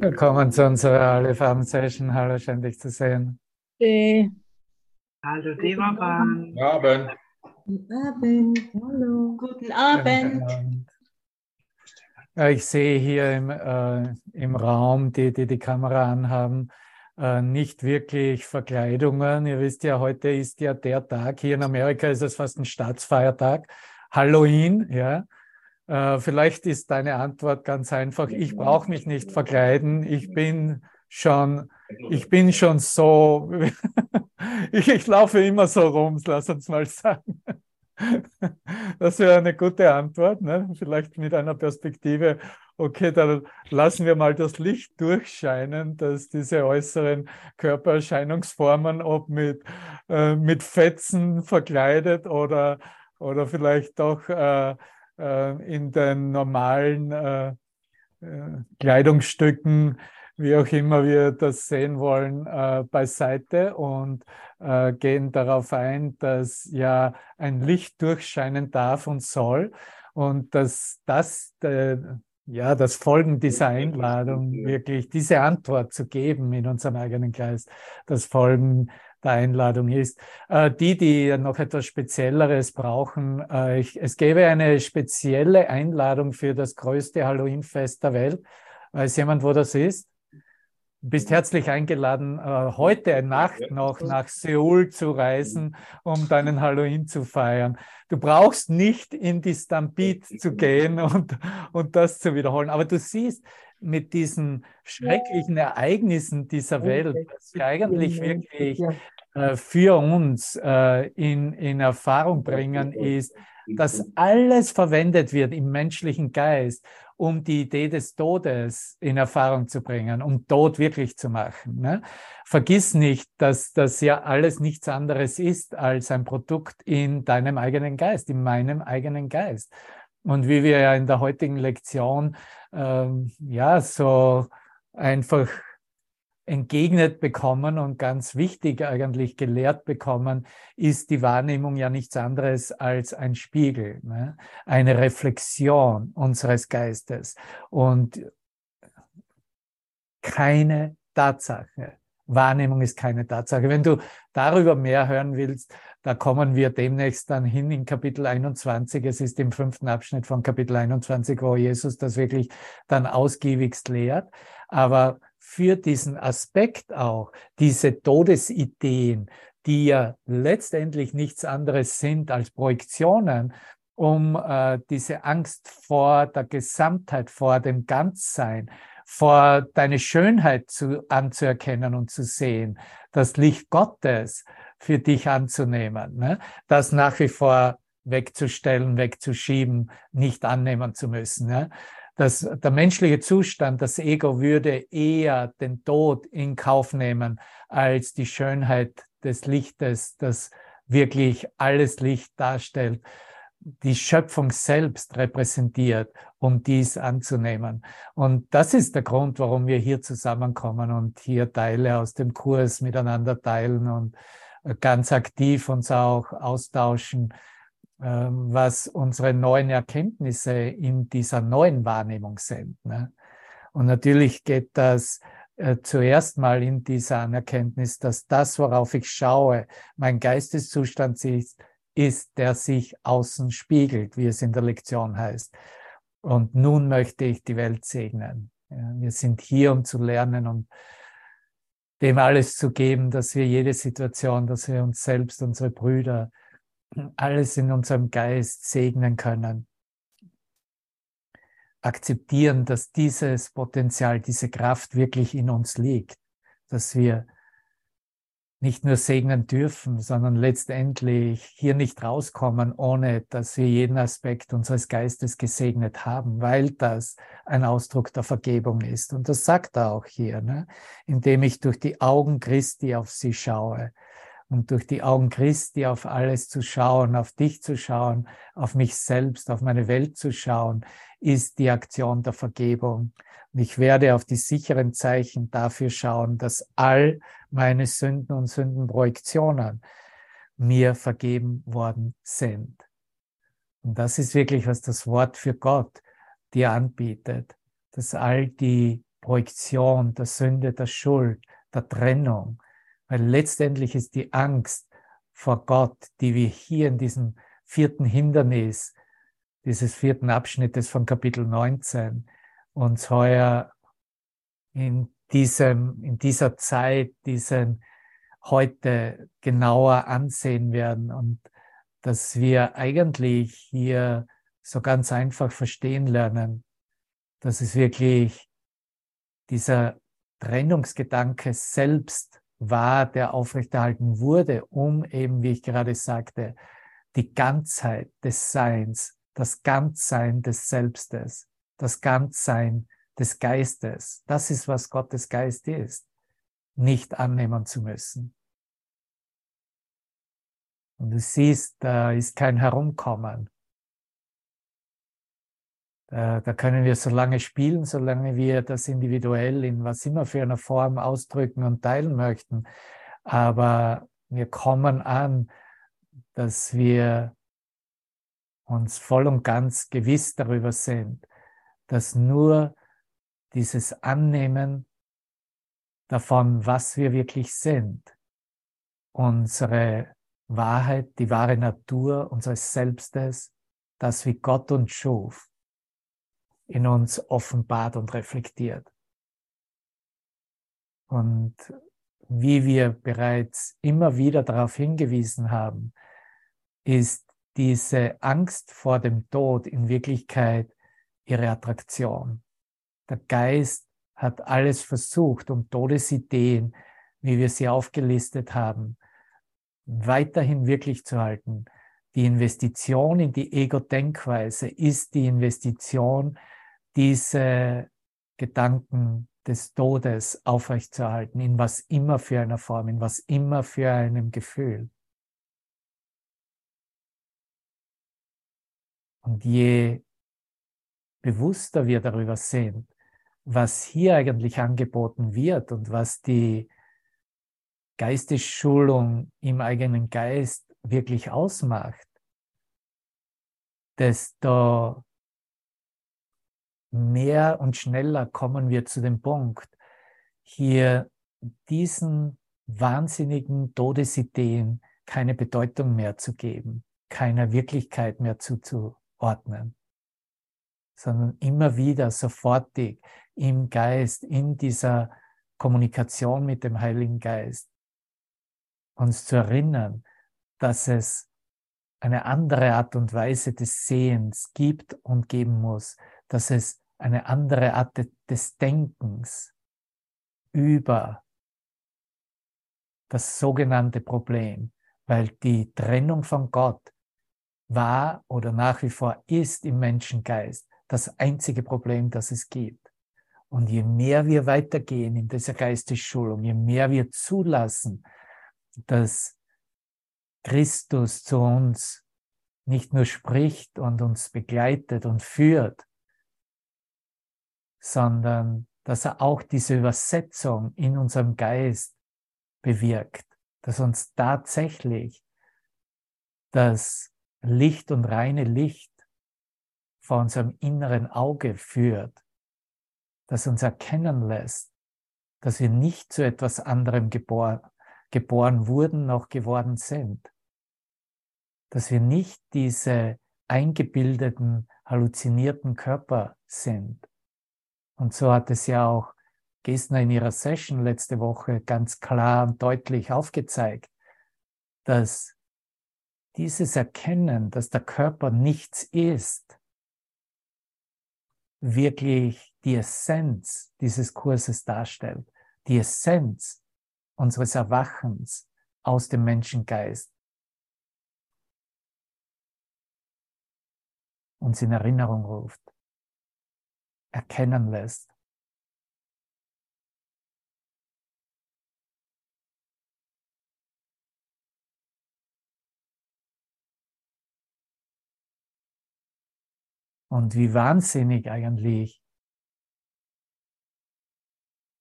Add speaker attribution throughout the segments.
Speaker 1: Willkommen zu unserer alle Farben Session. Hallo, schön dich zu sehen.
Speaker 2: Hey.
Speaker 3: Hallo Devaban.
Speaker 4: Guten Abend.
Speaker 2: Guten Abend. Hallo.
Speaker 5: Guten Abend.
Speaker 1: Ja, ich sehe hier im, äh, im Raum, die, die die Kamera anhaben, äh, nicht wirklich Verkleidungen. Ihr wisst ja, heute ist ja der Tag. Hier in Amerika ist es fast ein Staatsfeiertag. Halloween, ja. Äh, vielleicht ist deine Antwort ganz einfach. Ich brauche mich nicht verkleiden. Ich bin schon, ich bin schon so, ich, ich laufe immer so rum, lass uns mal sagen. Das wäre eine gute Antwort, ne? vielleicht mit einer Perspektive, okay, dann lassen wir mal das Licht durchscheinen, dass diese äußeren Körpererscheinungsformen, ob mit, äh, mit Fetzen verkleidet oder, oder vielleicht doch äh, in den normalen äh, äh, Kleidungsstücken, wie auch immer wir das sehen wollen, äh, beiseite und äh, gehen darauf ein, dass ja ein Licht durchscheinen darf und soll und dass das äh, ja das Folgen dieser Einladung wirklich diese Antwort zu geben in unserem eigenen Geist, das Folgen der Einladung ist. Äh, die, die noch etwas Spezielleres brauchen, äh, ich, es gäbe eine spezielle Einladung für das größte Halloween-Fest der Welt. Weiß jemand, wo das ist? Du bist herzlich eingeladen, äh, heute Nacht noch nach Seoul zu reisen, um deinen Halloween zu feiern. Du brauchst nicht in die Stampede zu gehen und, und das zu wiederholen. Aber du siehst, mit diesen schrecklichen Ereignissen dieser Welt, dass wir eigentlich wirklich äh, für uns äh, in, in Erfahrung bringen, ist, dass alles verwendet wird im menschlichen Geist, um die Idee des Todes in Erfahrung zu bringen, um Tod wirklich zu machen. Ne? Vergiss nicht, dass das ja alles nichts anderes ist als ein Produkt in deinem eigenen Geist, in meinem eigenen Geist. Und wie wir ja in der heutigen Lektion ähm, ja so einfach entgegnet bekommen und ganz wichtig eigentlich gelehrt bekommen, ist die Wahrnehmung ja nichts anderes als ein Spiegel, ne? eine Reflexion unseres Geistes und keine Tatsache. Wahrnehmung ist keine Tatsache. Wenn du darüber mehr hören willst, da kommen wir demnächst dann hin in Kapitel 21. Es ist im fünften Abschnitt von Kapitel 21, wo Jesus das wirklich dann ausgiebigst lehrt. Aber für diesen Aspekt auch, diese Todesideen, die ja letztendlich nichts anderes sind als Projektionen, um äh, diese Angst vor der Gesamtheit, vor dem Ganzsein, vor deine Schönheit zu, anzuerkennen und zu sehen, das Licht Gottes für dich anzunehmen, ne? das nach wie vor wegzustellen, wegzuschieben, nicht annehmen zu müssen. Ne? dass der menschliche Zustand, das Ego würde eher den Tod in Kauf nehmen als die Schönheit des Lichtes, das wirklich alles Licht darstellt, die Schöpfung selbst repräsentiert, um dies anzunehmen. Und das ist der Grund, warum wir hier zusammenkommen und hier Teile aus dem Kurs miteinander teilen und ganz aktiv uns auch austauschen ähm, was unsere neuen Erkenntnisse in dieser neuen Wahrnehmung sind. Ne? Und natürlich geht das äh, zuerst mal in dieser Anerkenntnis, dass das, worauf ich schaue, mein Geisteszustand ist, ist, der sich außen spiegelt, wie es in der Lektion heißt. Und nun möchte ich die Welt segnen. Wir sind hier, um zu lernen und dem alles zu geben, dass wir jede Situation, dass wir uns selbst, unsere Brüder, alles in unserem Geist segnen können. Akzeptieren, dass dieses Potenzial, diese Kraft wirklich in uns liegt, dass wir nicht nur segnen dürfen, sondern letztendlich hier nicht rauskommen, ohne dass wir jeden Aspekt unseres Geistes gesegnet haben, weil das ein Ausdruck der Vergebung ist. Und das sagt er auch hier, ne? indem ich durch die Augen Christi auf sie schaue, und durch die Augen Christi auf alles zu schauen, auf dich zu schauen, auf mich selbst, auf meine Welt zu schauen, ist die Aktion der Vergebung. Und ich werde auf die sicheren Zeichen dafür schauen, dass all meine Sünden und Sündenprojektionen mir vergeben worden sind. Und das ist wirklich, was das Wort für Gott dir anbietet, dass all die Projektion der Sünde, der Schuld, der Trennung, weil letztendlich ist die Angst vor Gott, die wir hier in diesem vierten Hindernis, dieses vierten Abschnittes von Kapitel 19 uns heuer in diesem, in dieser Zeit, diesen heute genauer ansehen werden und dass wir eigentlich hier so ganz einfach verstehen lernen, dass es wirklich dieser Trennungsgedanke selbst war, der aufrechterhalten wurde, um eben, wie ich gerade sagte, die Ganzheit des Seins, das Ganzsein des Selbstes, das Ganzsein des Geistes, das ist, was Gottes Geist ist, nicht annehmen zu müssen. Und du siehst, da ist kein Herumkommen. Da, da können wir so lange spielen, solange wir das individuell in was immer für einer Form ausdrücken und teilen möchten. Aber wir kommen an, dass wir uns voll und ganz gewiss darüber sind, dass nur dieses Annehmen davon, was wir wirklich sind, unsere Wahrheit, die wahre Natur unseres Selbstes, das wie Gott uns schuf, in uns offenbart und reflektiert. Und wie wir bereits immer wieder darauf hingewiesen haben, ist diese Angst vor dem Tod in Wirklichkeit ihre Attraktion. Der Geist hat alles versucht, um Todesideen, wie wir sie aufgelistet haben, weiterhin wirklich zu halten. Die Investition in die Ego-Denkweise ist die Investition, diese Gedanken des Todes aufrechtzuerhalten, in was immer für einer Form, in was immer für einem Gefühl. Und je bewusster wir darüber sind, was hier eigentlich angeboten wird und was die Geistesschulung im eigenen Geist wirklich ausmacht, desto mehr und schneller kommen wir zu dem Punkt, hier diesen wahnsinnigen Todesideen keine Bedeutung mehr zu geben, keiner Wirklichkeit mehr zuzuordnen, sondern immer wieder sofortig im Geist, in dieser Kommunikation mit dem Heiligen Geist, uns zu erinnern, dass es eine andere Art und Weise des Sehens gibt und geben muss, dass es eine andere Art des Denkens über das sogenannte Problem, weil die Trennung von Gott war oder nach wie vor ist im Menschengeist das einzige Problem, das es gibt. Und je mehr wir weitergehen in dieser Geistesschulung, je mehr wir zulassen, dass Christus zu uns nicht nur spricht und uns begleitet und führt, sondern dass er auch diese Übersetzung in unserem Geist bewirkt, dass uns tatsächlich das Licht und reine Licht vor unserem inneren Auge führt, das uns erkennen lässt, dass wir nicht zu etwas anderem geboren, geboren wurden, noch geworden sind, dass wir nicht diese eingebildeten, halluzinierten Körper sind, und so hat es ja auch Gesner in ihrer Session letzte Woche ganz klar und deutlich aufgezeigt, dass dieses Erkennen, dass der Körper nichts ist, wirklich die Essenz dieses Kurses darstellt, die Essenz unseres Erwachens aus dem Menschengeist, uns in Erinnerung ruft erkennen lässt. Und wie wahnsinnig eigentlich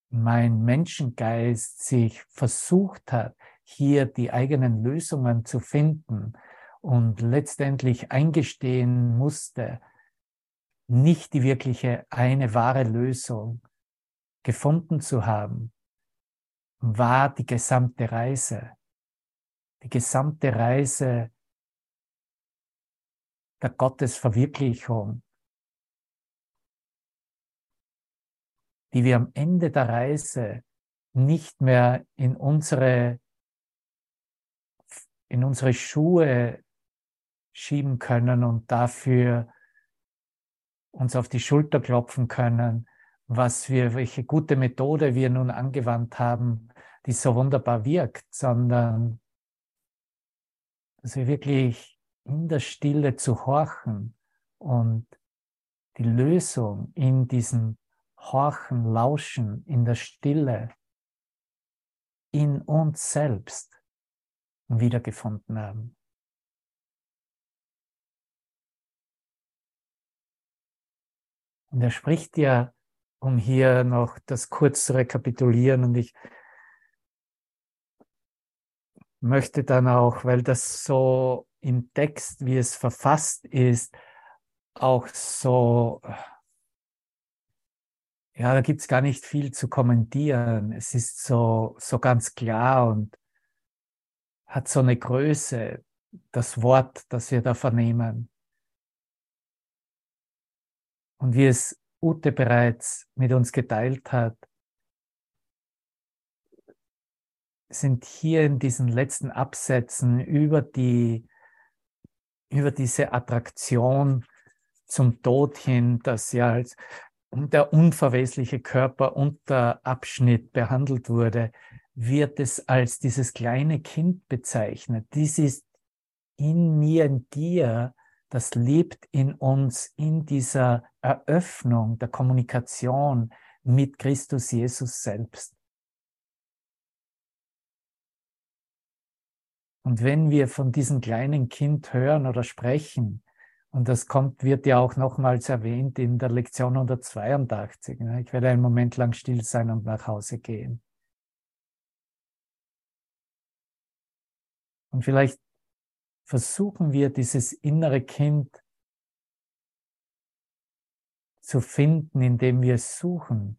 Speaker 1: mein Menschengeist sich versucht hat, hier die eigenen Lösungen zu finden und letztendlich eingestehen musste, nicht die wirkliche eine wahre Lösung gefunden zu haben, war die gesamte Reise. Die gesamte Reise der Gottesverwirklichung, die wir am Ende der Reise nicht mehr in unsere, in unsere Schuhe schieben können und dafür uns auf die Schulter klopfen können, was wir, welche gute Methode wir nun angewandt haben, die so wunderbar wirkt, sondern dass wir wirklich in der Stille zu horchen und die Lösung in diesem Horchen, Lauschen, in der Stille, in uns selbst wiedergefunden haben. Und er spricht ja, um hier noch das kurz zu rekapitulieren, und ich möchte dann auch, weil das so im Text, wie es verfasst ist, auch so, ja, da gibt es gar nicht viel zu kommentieren. Es ist so, so ganz klar und hat so eine Größe, das Wort, das wir da vernehmen. Und wie es Ute bereits mit uns geteilt hat, sind hier in diesen letzten Absätzen über die, über diese Attraktion zum Tod hin, dass ja als der unverwesliche Körper unter Abschnitt behandelt wurde, wird es als dieses kleine Kind bezeichnet. Dies ist in mir, in dir, das lebt in uns in dieser Eröffnung der Kommunikation mit Christus Jesus selbst. Und wenn wir von diesem kleinen Kind hören oder sprechen, und das kommt, wird ja auch nochmals erwähnt in der Lektion 182, ne? ich werde einen Moment lang still sein und nach Hause gehen. Und vielleicht versuchen wir dieses innere Kind zu finden, indem wir es suchen.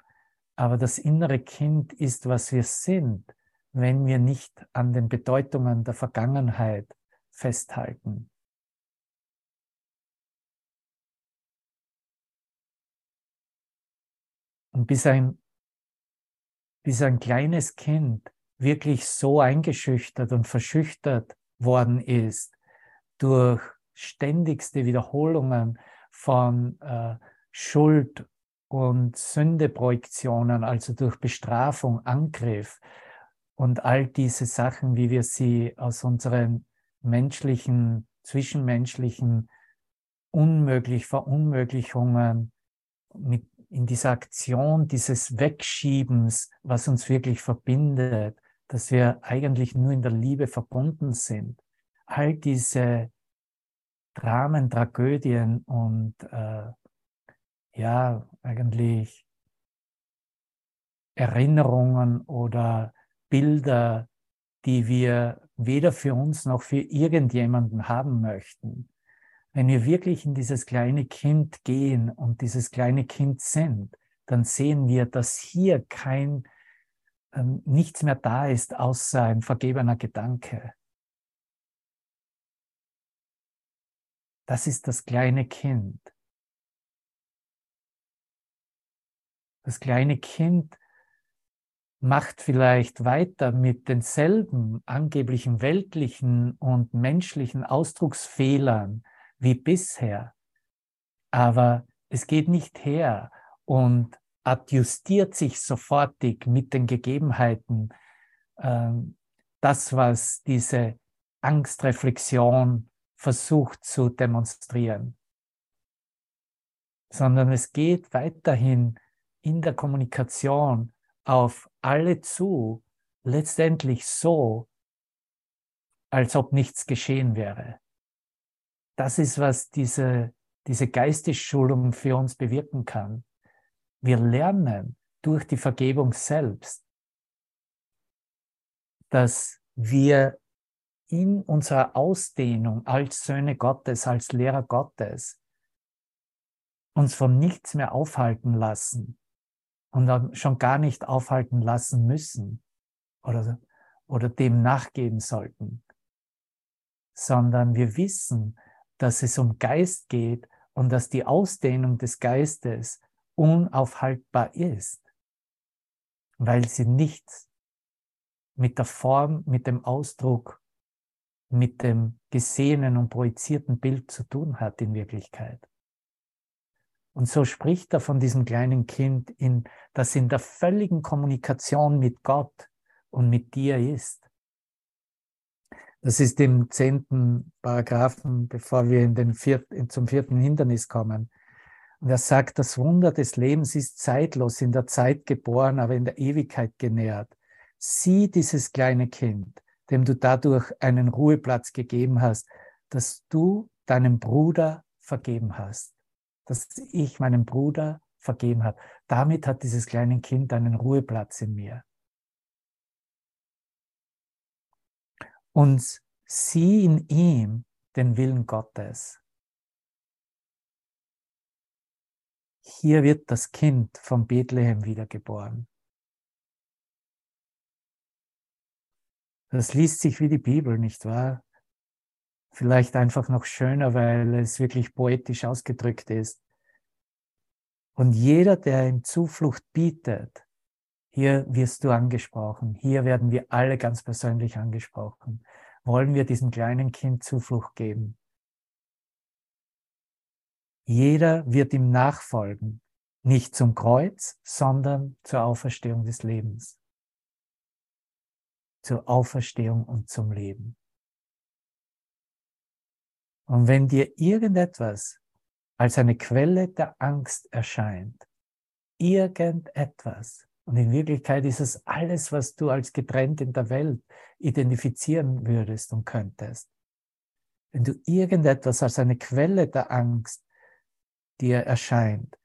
Speaker 1: Aber das innere Kind ist, was wir sind, wenn wir nicht an den Bedeutungen der Vergangenheit festhalten. Und bis ein, bis ein kleines Kind wirklich so eingeschüchtert und verschüchtert worden ist durch ständigste Wiederholungen von äh, Schuld und Sündeprojektionen, also durch Bestrafung, Angriff und all diese Sachen, wie wir sie aus unseren menschlichen, zwischenmenschlichen unmöglich Verunmöglichungen mit in dieser Aktion dieses Wegschiebens, was uns wirklich verbindet, dass wir eigentlich nur in der Liebe verbunden sind. All diese Dramen, Tragödien und äh, ja, eigentlich Erinnerungen oder Bilder, die wir weder für uns noch für irgendjemanden haben möchten. Wenn wir wirklich in dieses kleine Kind gehen und dieses kleine Kind sind, dann sehen wir, dass hier kein ähm, nichts mehr da ist, außer ein vergebener Gedanke. Das ist das kleine Kind. Das kleine Kind macht vielleicht weiter mit denselben angeblichen weltlichen und menschlichen Ausdrucksfehlern wie bisher. Aber es geht nicht her und adjustiert sich sofortig mit den Gegebenheiten ähm, das, was diese Angstreflexion versucht zu demonstrieren, sondern es geht weiterhin in der Kommunikation auf alle zu, letztendlich so, als ob nichts geschehen wäre. Das ist, was diese, diese Geistesschulung für uns bewirken kann. Wir lernen durch die Vergebung selbst, dass wir in unserer Ausdehnung als Söhne Gottes, als Lehrer Gottes, uns von nichts mehr aufhalten lassen und schon gar nicht aufhalten lassen müssen oder, oder dem nachgeben sollten, sondern wir wissen, dass es um Geist geht und dass die Ausdehnung des Geistes unaufhaltbar ist, weil sie nichts mit der Form, mit dem Ausdruck, mit dem gesehenen und projizierten Bild zu tun hat in Wirklichkeit. Und so spricht er von diesem kleinen Kind, in, das in der völligen Kommunikation mit Gott und mit dir ist. Das ist im zehnten Paragraphen, bevor wir in den vierten, zum vierten Hindernis kommen. Und er sagt, das Wunder des Lebens ist zeitlos, in der Zeit geboren, aber in der Ewigkeit genährt. Sieh dieses kleine Kind, dem du dadurch einen Ruheplatz gegeben hast, dass du deinem Bruder vergeben hast, dass ich meinem Bruder vergeben habe. Damit hat dieses kleine Kind einen Ruheplatz in mir. und sieh in ihm den Willen Gottes. Hier wird das Kind von Bethlehem wiedergeboren. Das liest sich wie die Bibel, nicht wahr? Vielleicht einfach noch schöner, weil es wirklich poetisch ausgedrückt ist. Und jeder, der ihm Zuflucht bietet, hier wirst du angesprochen. Hier werden wir alle ganz persönlich angesprochen. Wollen wir diesem kleinen Kind Zuflucht geben? Jeder wird ihm nachfolgen, nicht zum Kreuz, sondern zur Auferstehung des Lebens. Zur Auferstehung und zum Leben. Und wenn dir irgendetwas als eine Quelle der Angst erscheint, irgendetwas, und in Wirklichkeit ist es alles, was du als getrennt in der Welt identifizieren würdest und könntest. Wenn du irgendetwas als eine Quelle der Angst dir erscheint,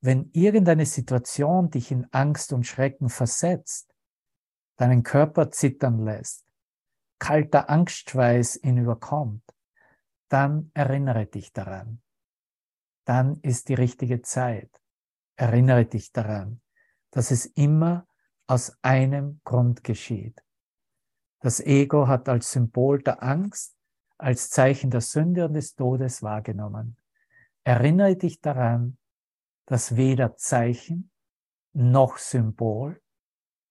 Speaker 1: wenn irgendeine Situation dich in Angst und Schrecken versetzt, deinen Körper zittern lässt, kalter Angstschweiß ihn überkommt, dann erinnere dich daran. Dann ist die richtige Zeit. Erinnere dich daran dass es immer aus einem Grund geschieht. Das Ego hat als Symbol der Angst, als Zeichen der Sünde und des Todes wahrgenommen. Erinnere dich daran, dass weder Zeichen noch Symbol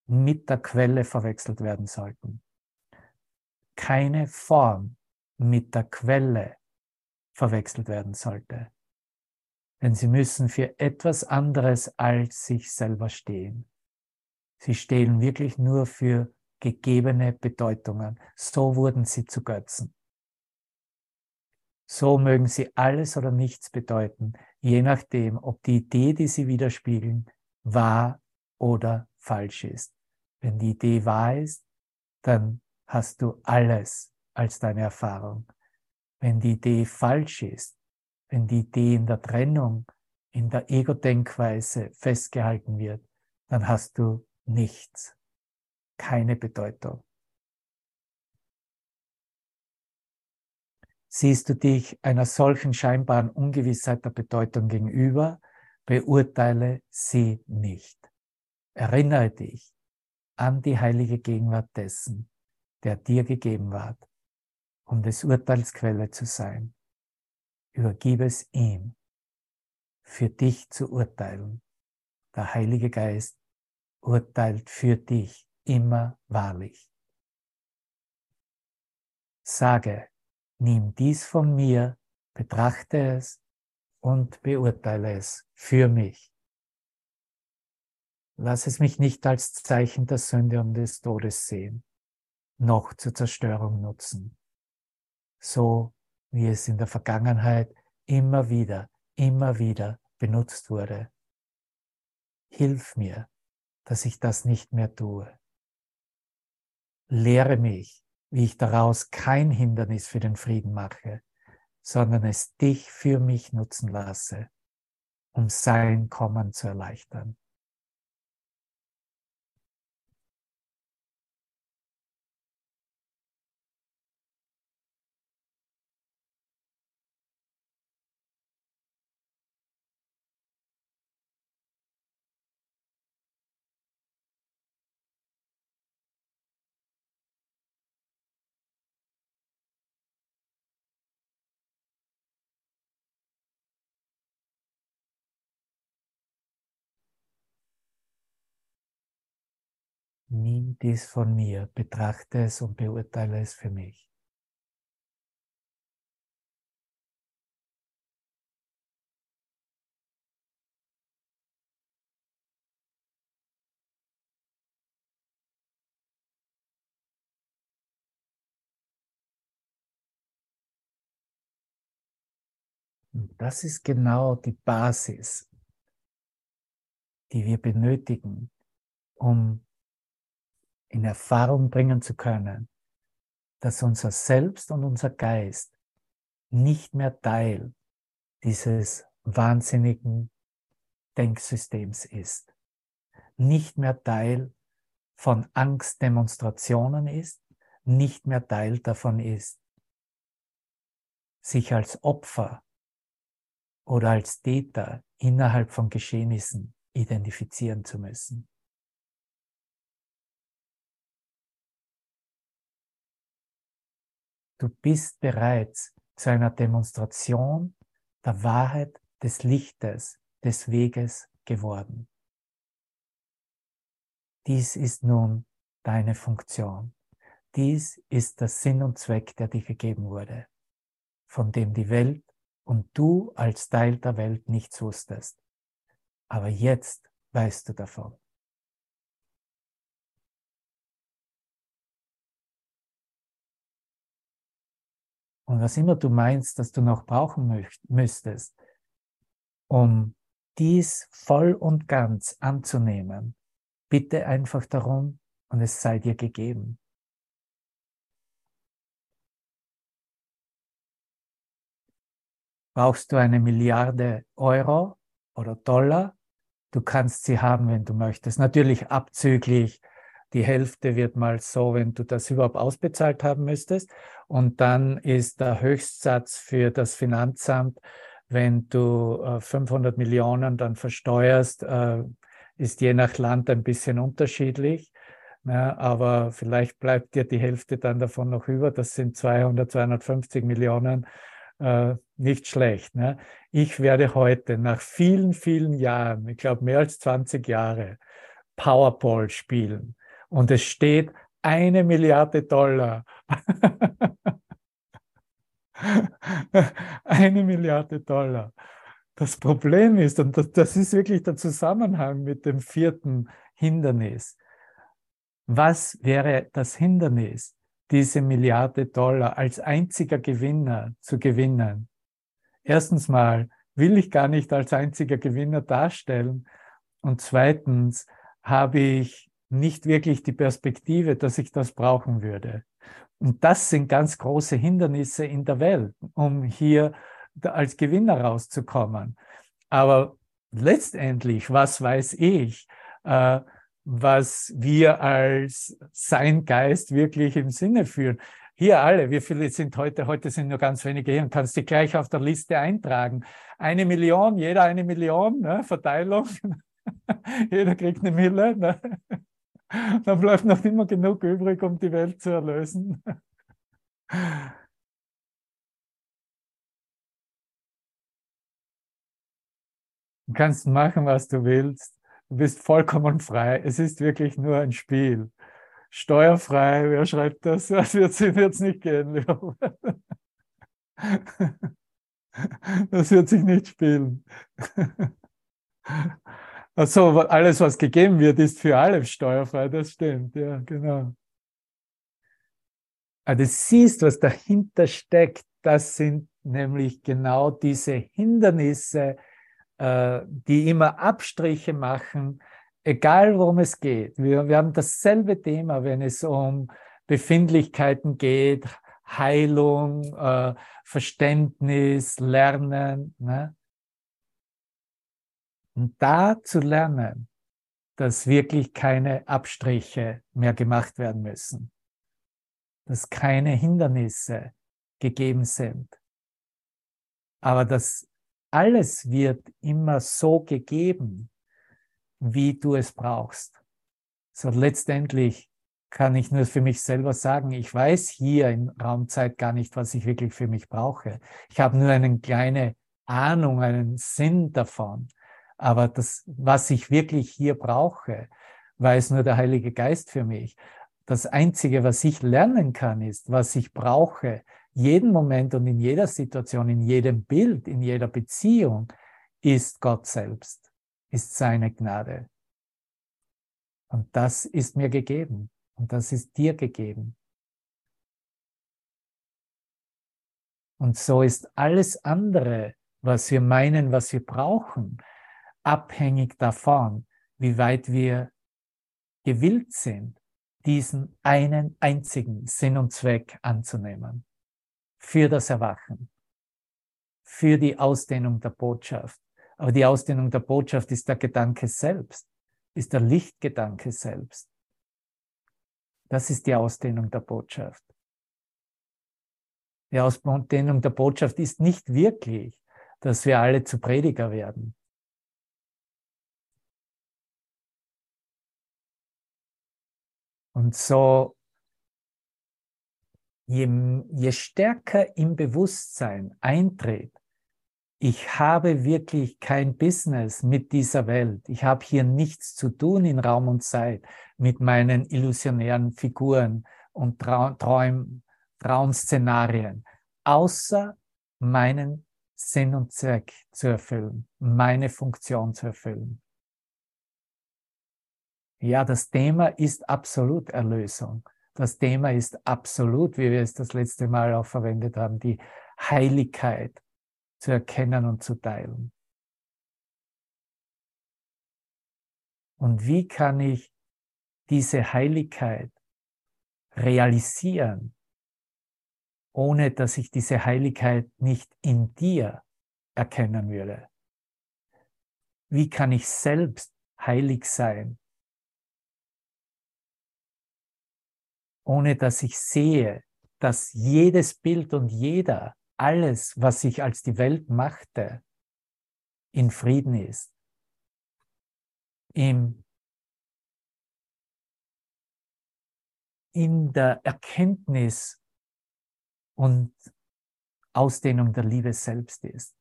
Speaker 1: mit der Quelle verwechselt werden sollten. Keine Form mit der Quelle verwechselt werden sollte denn sie müssen für etwas anderes als sich selber stehen. Sie stehen wirklich nur für gegebene Bedeutungen. So wurden sie zu Götzen. So mögen sie alles oder nichts bedeuten, je nachdem, ob die Idee, die sie widerspiegeln, wahr oder falsch ist. Wenn die Idee wahr ist, dann hast du alles als deine Erfahrung. Wenn die Idee falsch ist, wenn die Idee in der Trennung, in der Ego-Denkweise festgehalten wird, dann hast du nichts, keine Bedeutung. Siehst du dich einer solchen scheinbaren Ungewissheit der Bedeutung gegenüber, beurteile sie nicht. Erinnere dich an die heilige Gegenwart dessen, der dir gegeben ward, um des Urteils Quelle zu sein übergib es ihm, für dich zu urteilen. Der Heilige Geist urteilt für dich immer wahrlich. Sage, nimm dies von mir, betrachte es und beurteile es für mich. Lass es mich nicht als Zeichen der Sünde und des Todes sehen, noch zur Zerstörung nutzen. So wie es in der Vergangenheit immer wieder, immer wieder benutzt wurde. Hilf mir, dass ich das nicht mehr tue. Lehre mich, wie ich daraus kein Hindernis für den Frieden mache, sondern es dich für mich nutzen lasse, um sein Kommen zu erleichtern. Nimm dies von mir, betrachte es und beurteile es für mich. Das ist genau die Basis, die wir benötigen, um in Erfahrung bringen zu können, dass unser Selbst und unser Geist nicht mehr Teil dieses wahnsinnigen Denksystems ist, nicht mehr Teil von Angstdemonstrationen ist, nicht mehr Teil davon ist, sich als Opfer oder als Täter innerhalb von Geschehnissen identifizieren zu müssen. Du bist bereits zu einer Demonstration der Wahrheit des Lichtes, des Weges geworden. Dies ist nun deine Funktion. Dies ist der Sinn und Zweck, der dir gegeben wurde, von dem die Welt und du als Teil der Welt nichts wusstest. Aber jetzt weißt du davon. Und was immer du meinst, dass du noch brauchen müsstest, um dies voll und ganz anzunehmen, bitte einfach darum und es sei dir gegeben. Brauchst du eine Milliarde Euro oder Dollar? Du kannst sie haben, wenn du möchtest. Natürlich abzüglich. Die Hälfte wird mal so, wenn du das überhaupt ausbezahlt haben müsstest. Und dann ist der Höchstsatz für das Finanzamt, wenn du 500 äh, Millionen dann versteuerst, äh, ist je nach Land ein bisschen unterschiedlich. Ja, aber vielleicht bleibt dir die Hälfte dann davon noch über. Das sind 200, 250 Millionen äh, nicht schlecht. Ne? Ich werde heute nach vielen, vielen Jahren, ich glaube mehr als 20 Jahre, Powerball spielen. Und es steht eine Milliarde Dollar. eine Milliarde Dollar. Das Problem ist, und das, das ist wirklich der Zusammenhang mit dem vierten Hindernis. Was wäre das Hindernis? diese Milliarde Dollar als einziger Gewinner zu gewinnen. Erstens mal will ich gar nicht als einziger Gewinner darstellen. Und zweitens habe ich nicht wirklich die Perspektive, dass ich das brauchen würde. Und das sind ganz große Hindernisse in der Welt, um hier als Gewinner rauszukommen. Aber letztendlich, was weiß ich? Äh, was wir als sein Geist wirklich im Sinne führen. Hier alle, wie viele sind heute? Heute sind nur ganz wenige hier und kannst dich gleich auf der Liste eintragen. Eine Million, jeder eine Million, ne? Verteilung. jeder kriegt eine Mille. Ne? Dann bleibt noch immer genug übrig, um die Welt zu erlösen. Du kannst machen, was du willst. Du bist vollkommen frei. Es ist wirklich nur ein Spiel. Steuerfrei, wer schreibt das? Das wird es nicht gehen. Das wird sich nicht spielen. Also alles, was gegeben wird, ist für alle steuerfrei. Das stimmt, ja, genau. Aber du siehst, was dahinter steckt. Das sind nämlich genau diese Hindernisse, äh, die immer Abstriche machen, egal worum es geht. Wir, wir haben dasselbe Thema, wenn es um Befindlichkeiten geht, Heilung, äh, Verständnis, Lernen. Ne? Und da zu lernen, dass wirklich keine Abstriche mehr gemacht werden müssen, dass keine Hindernisse gegeben sind, aber dass alles wird immer so gegeben, wie du es brauchst. So letztendlich kann ich nur für mich selber sagen, ich weiß hier in Raumzeit gar nicht, was ich wirklich für mich brauche. Ich habe nur eine kleine Ahnung, einen Sinn davon. Aber das, was ich wirklich hier brauche, weiß nur der Heilige Geist für mich. Das Einzige, was ich lernen kann, ist, was ich brauche, jeden Moment und in jeder Situation, in jedem Bild, in jeder Beziehung, ist Gott selbst, ist seine Gnade. Und das ist mir gegeben und das ist dir gegeben. Und so ist alles andere, was wir meinen, was wir brauchen, abhängig davon, wie weit wir gewillt sind, diesen einen einzigen Sinn und Zweck anzunehmen. Für das Erwachen, für die Ausdehnung der Botschaft. Aber die Ausdehnung der Botschaft ist der Gedanke selbst, ist der Lichtgedanke selbst. Das ist die Ausdehnung der Botschaft. Die Ausdehnung der Botschaft ist nicht wirklich, dass wir alle zu Prediger werden. Und so, je, je stärker im Bewusstsein eintritt, ich habe wirklich kein Business mit dieser Welt. Ich habe hier nichts zu tun in Raum und Zeit mit meinen illusionären Figuren und Traum, Traumszenarien, außer meinen Sinn und Zweck zu erfüllen, meine Funktion zu erfüllen. Ja, das Thema ist absolut Erlösung. Das Thema ist absolut, wie wir es das letzte Mal auch verwendet haben, die Heiligkeit zu erkennen und zu teilen. Und wie kann ich diese Heiligkeit realisieren, ohne dass ich diese Heiligkeit nicht in dir erkennen würde? Wie kann ich selbst heilig sein, ohne dass ich sehe, dass jedes Bild und jeder, alles, was ich als die Welt machte, in Frieden ist, im, in der Erkenntnis und Ausdehnung der Liebe selbst ist.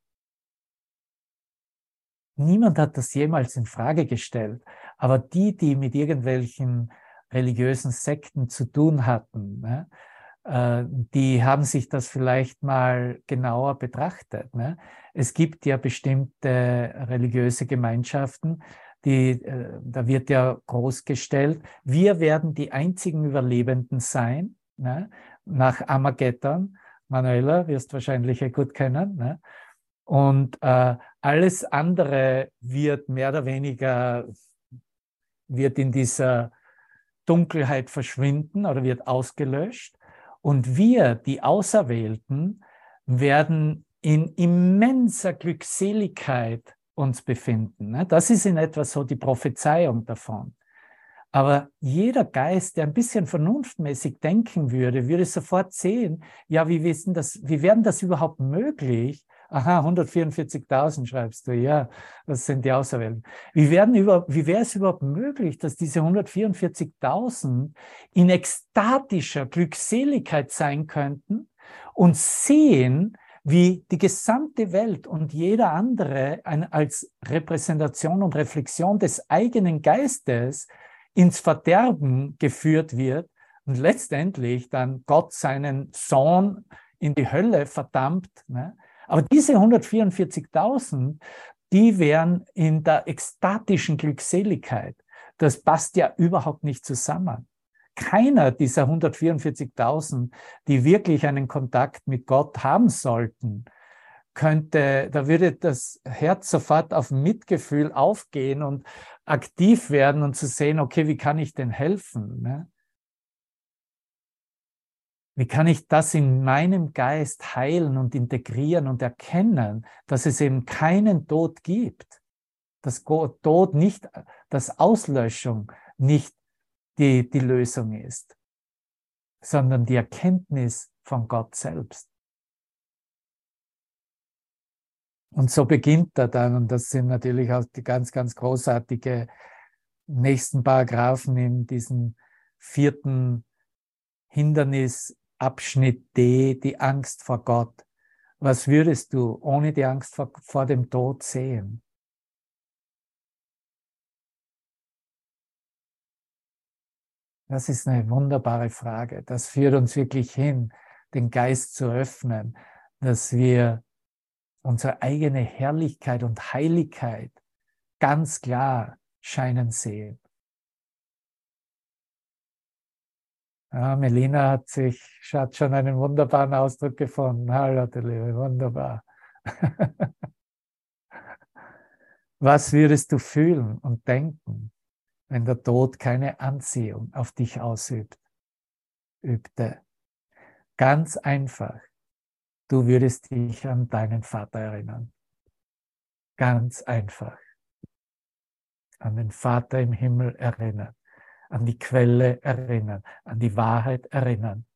Speaker 1: Niemand hat das jemals in Frage gestellt, aber die, die mit irgendwelchen religiösen Sekten zu tun hatten, ne? äh, die haben sich das vielleicht mal genauer betrachtet. Ne? Es gibt ja bestimmte religiöse Gemeinschaften, die, äh, da wird ja großgestellt, wir werden die einzigen Überlebenden sein, ne? nach Armageddon. Manuela wirst wahrscheinlich ja gut kennen. Ne? Und äh, alles andere wird mehr oder weniger, wird in dieser Dunkelheit verschwinden oder wird ausgelöscht. Und wir, die Auserwählten, werden in immenser Glückseligkeit uns befinden. Ne? Das ist in etwa so die Prophezeiung davon. Aber jeder Geist, der ein bisschen vernunftmäßig denken würde, würde sofort sehen, ja, wie wissen das, wie werden das überhaupt möglich, Aha, 144.000 schreibst du, ja, das sind die Auserwählten. Wie, werden über, wie wäre es überhaupt möglich, dass diese 144.000 in ekstatischer Glückseligkeit sein könnten und sehen, wie die gesamte Welt und jeder andere ein, als Repräsentation und Reflexion des eigenen Geistes ins Verderben geführt wird und letztendlich dann Gott seinen Sohn in die Hölle verdammt. Ne? Aber diese 144.000, die wären in der ekstatischen Glückseligkeit. Das passt ja überhaupt nicht zusammen. Keiner dieser 144.000, die wirklich einen Kontakt mit Gott haben sollten, könnte, da würde das Herz sofort auf Mitgefühl aufgehen und aktiv werden und zu sehen, okay, wie kann ich denn helfen? Ne? Wie kann ich das in meinem Geist heilen und integrieren und erkennen, dass es eben keinen Tod gibt? Dass Tod nicht, dass Auslöschung nicht die, die Lösung ist, sondern die Erkenntnis von Gott selbst. Und so beginnt er dann, und das sind natürlich auch die ganz, ganz großartige nächsten Paragraphen in diesem vierten Hindernis Abschnitt D, die Angst vor Gott. Was würdest du ohne die Angst vor, vor dem Tod sehen? Das ist eine wunderbare Frage. Das führt uns wirklich hin, den Geist zu öffnen, dass wir unsere eigene Herrlichkeit und Heiligkeit ganz klar scheinen sehen. Ja, Melina hat sich, hat schon einen wunderbaren Ausdruck gefunden. Hallo, du Liebe, wunderbar. Was würdest du fühlen und denken, wenn der Tod keine Anziehung auf dich ausübt, übte? Ganz einfach. Du würdest dich an deinen Vater erinnern. Ganz einfach. An den Vater im Himmel erinnern. An die Quelle erinnern. An die Wahrheit erinnern.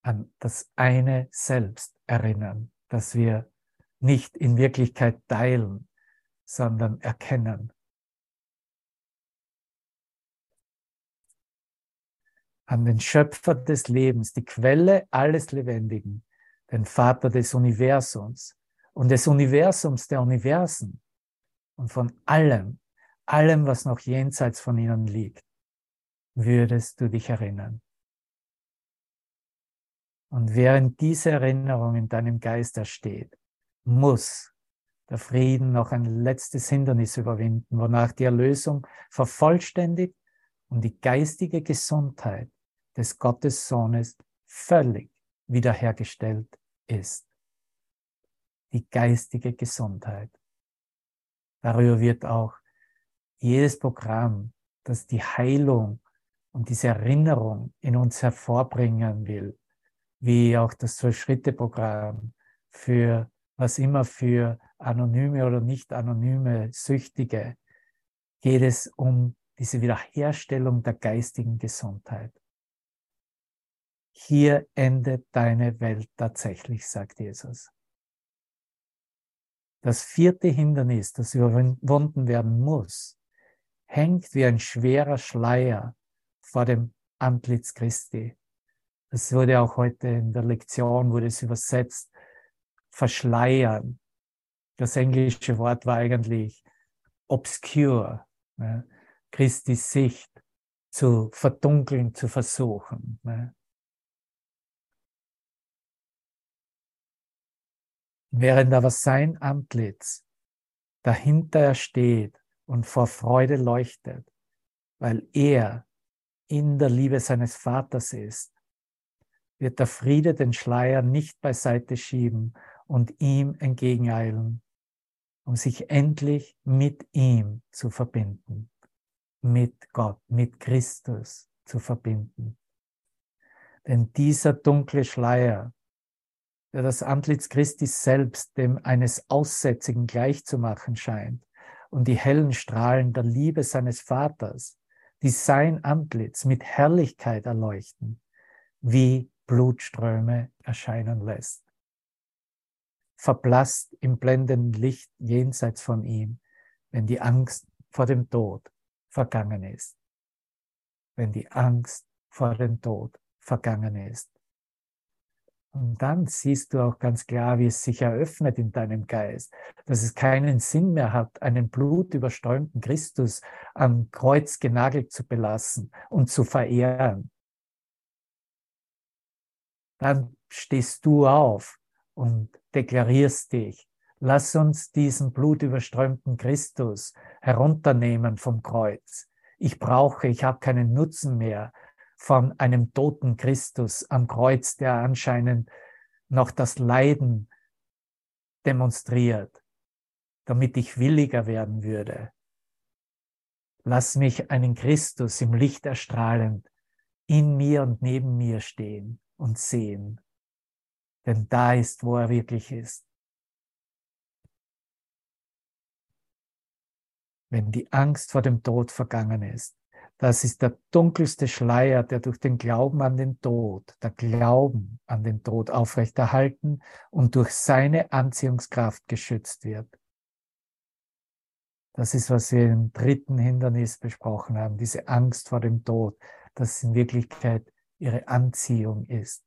Speaker 1: An das eine Selbst erinnern, das wir nicht in Wirklichkeit teilen, sondern erkennen. An den Schöpfer des Lebens, die Quelle alles Lebendigen, den Vater des Universums und des Universums der Universen und von allem, allem, was noch jenseits von ihnen liegt, würdest du dich erinnern. Und während diese Erinnerung in deinem Geist ersteht, muss der Frieden noch ein letztes Hindernis überwinden, wonach die Erlösung vervollständigt und die geistige Gesundheit des Gottessohnes völlig wiederhergestellt ist. Die geistige Gesundheit. Darüber wird auch jedes Programm, das die Heilung und diese Erinnerung in uns hervorbringen will, wie auch das Zwölf-Schritte-Programm für was immer für anonyme oder nicht anonyme Süchtige, geht es um diese Wiederherstellung der geistigen Gesundheit. Hier endet deine Welt tatsächlich, sagt Jesus. Das vierte Hindernis, das überwunden werden muss, hängt wie ein schwerer Schleier vor dem Antlitz Christi. Das wurde auch heute in der Lektion, wurde es übersetzt, verschleiern. Das englische Wort war eigentlich obscure, ne? Christi Sicht zu verdunkeln, zu versuchen. Ne? Während aber sein Antlitz dahinter er steht und vor Freude leuchtet, weil er in der Liebe seines Vaters ist, wird der Friede den Schleier nicht beiseite schieben und ihm entgegeneilen, um sich endlich mit ihm zu verbinden, mit Gott, mit Christus zu verbinden. Denn dieser dunkle Schleier, der das Antlitz Christi selbst dem eines Aussätzigen gleichzumachen scheint und die hellen Strahlen der Liebe seines Vaters, die sein Antlitz mit Herrlichkeit erleuchten, wie Blutströme erscheinen lässt verblasst im blendenden Licht jenseits von ihm, wenn die Angst vor dem Tod vergangen ist. Wenn die Angst vor dem Tod vergangen ist. Und dann siehst du auch ganz klar, wie es sich eröffnet in deinem Geist, dass es keinen Sinn mehr hat, einen blutüberströmten Christus am Kreuz genagelt zu belassen und zu verehren. Dann stehst du auf und deklarierst dich. Lass uns diesen blutüberströmten Christus herunternehmen vom Kreuz. Ich brauche, ich habe keinen Nutzen mehr von einem toten Christus am Kreuz, der anscheinend noch das Leiden demonstriert, damit ich williger werden würde. Lass mich einen Christus im Licht erstrahlend in mir und neben mir stehen und sehen. Denn da ist, wo er wirklich ist. Wenn die Angst vor dem Tod vergangen ist, das ist der dunkelste Schleier, der durch den Glauben an den Tod, der Glauben an den Tod aufrechterhalten und durch seine Anziehungskraft geschützt wird. Das ist, was wir im dritten Hindernis besprochen haben, diese Angst vor dem Tod, dass in Wirklichkeit ihre Anziehung ist.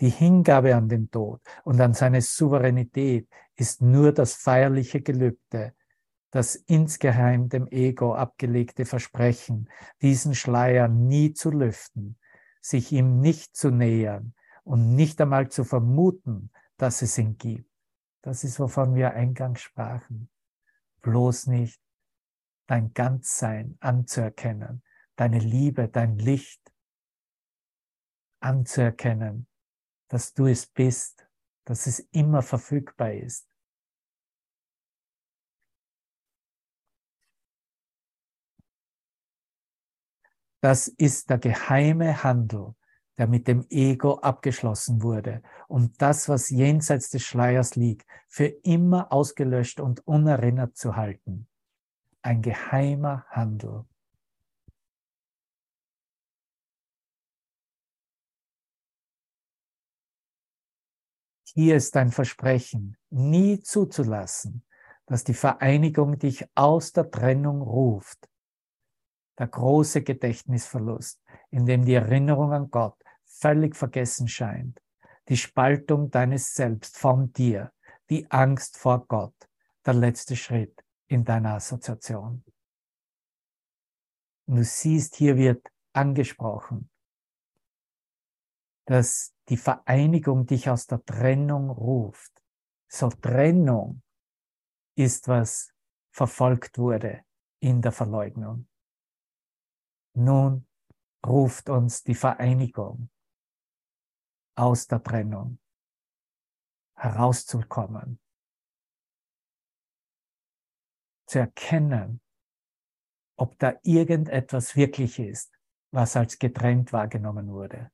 Speaker 1: Die Hingabe an den Tod und an seine Souveränität ist nur das feierliche Gelübde, das insgeheim dem Ego abgelegte Versprechen, diesen Schleier nie zu lüften, sich ihm nicht zu nähern und nicht einmal zu vermuten, dass es ihn gibt. Das ist, wovon wir eingangs sprachen. Bloß nicht dein Ganzsein anzuerkennen, deine Liebe, dein Licht anzuerkennen, dass du es bist, dass es immer verfügbar ist. Das ist der geheime Handel, der mit dem Ego abgeschlossen wurde und das, was jenseits des Schleiers liegt, für immer ausgelöscht und unerinnert zu halten. Ein geheimer Handel. Hier ist dein Versprechen, nie zuzulassen, dass die Vereinigung dich aus der Trennung ruft der große Gedächtnisverlust, in dem die Erinnerung an Gott völlig vergessen scheint, die Spaltung deines Selbst von dir, die Angst vor Gott, der letzte Schritt in deiner Assoziation. Und du siehst, hier wird angesprochen, dass die Vereinigung dich aus der Trennung ruft. So Trennung ist, was verfolgt wurde in der Verleugnung. Nun ruft uns die Vereinigung aus der Trennung herauszukommen, zu erkennen, ob da irgendetwas wirklich ist, was als getrennt wahrgenommen wurde.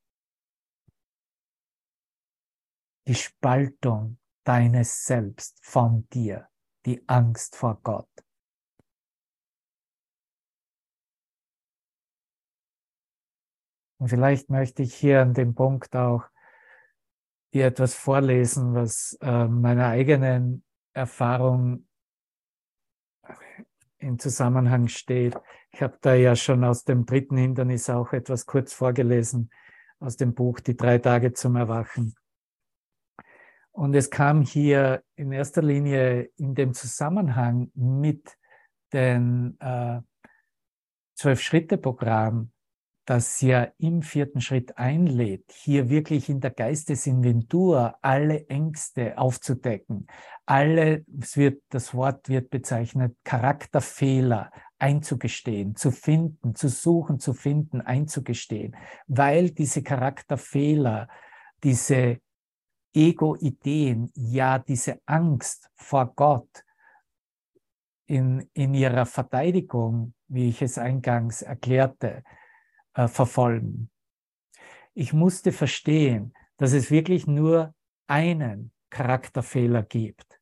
Speaker 1: Die Spaltung deines Selbst von dir, die Angst vor Gott. Und vielleicht möchte ich hier an dem Punkt auch dir etwas vorlesen, was äh, meiner eigenen Erfahrung im Zusammenhang steht. Ich habe da ja schon aus dem dritten Hindernis auch etwas kurz vorgelesen aus dem Buch Die drei Tage zum Erwachen. Und es kam hier in erster Linie in dem Zusammenhang mit dem äh, Zwölf-Schritte-Programm das ja im vierten Schritt einlädt, hier wirklich in der Geistesinventur alle Ängste aufzudecken, alle, es wird, das Wort wird bezeichnet, Charakterfehler einzugestehen, zu finden, zu suchen, zu finden, einzugestehen, weil diese Charakterfehler, diese Ego-Ideen, ja diese Angst vor Gott in, in ihrer Verteidigung, wie ich es eingangs erklärte, äh, verfolgen. Ich musste verstehen, dass es wirklich nur einen Charakterfehler gibt.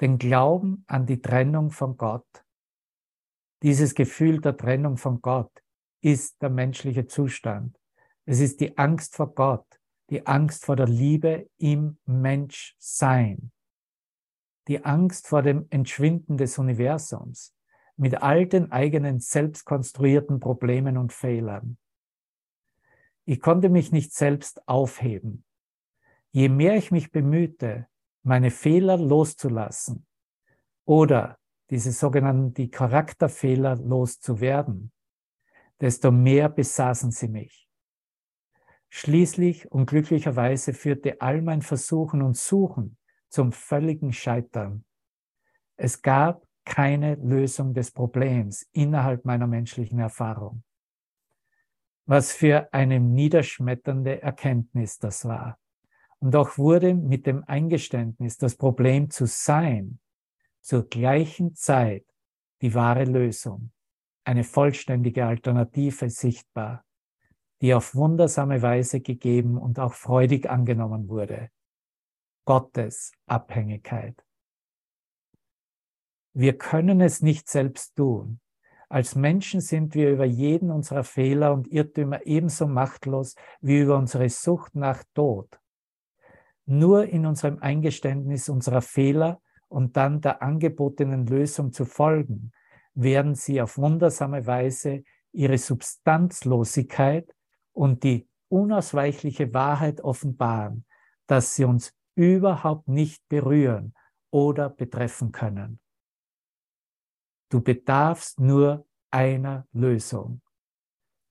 Speaker 1: Den Glauben an die Trennung von Gott. Dieses Gefühl der Trennung von Gott ist der menschliche Zustand. Es ist die Angst vor Gott, die Angst vor der Liebe im Menschsein, die Angst vor dem Entschwinden des Universums, mit all den eigenen selbstkonstruierten Problemen und Fehlern. Ich konnte mich nicht selbst aufheben. Je mehr ich mich bemühte, meine Fehler loszulassen oder diese sogenannten die Charakterfehler loszuwerden, desto mehr besaßen sie mich. Schließlich und glücklicherweise führte all mein Versuchen und Suchen zum völligen Scheitern. Es gab keine Lösung des Problems innerhalb meiner menschlichen Erfahrung. Was für eine niederschmetternde Erkenntnis das war. Und auch wurde mit dem Eingeständnis, das Problem zu sein, zur gleichen Zeit die wahre Lösung, eine vollständige Alternative sichtbar, die auf wundersame Weise gegeben und auch freudig angenommen wurde. Gottes Abhängigkeit. Wir können es nicht selbst tun. Als Menschen sind wir über jeden unserer Fehler und Irrtümer ebenso machtlos wie über unsere Sucht nach Tod. Nur in unserem Eingeständnis unserer Fehler und dann der angebotenen Lösung zu folgen, werden sie auf wundersame Weise ihre Substanzlosigkeit und die unausweichliche Wahrheit offenbaren, dass sie uns überhaupt nicht berühren oder betreffen können. Du bedarfst nur einer Lösung.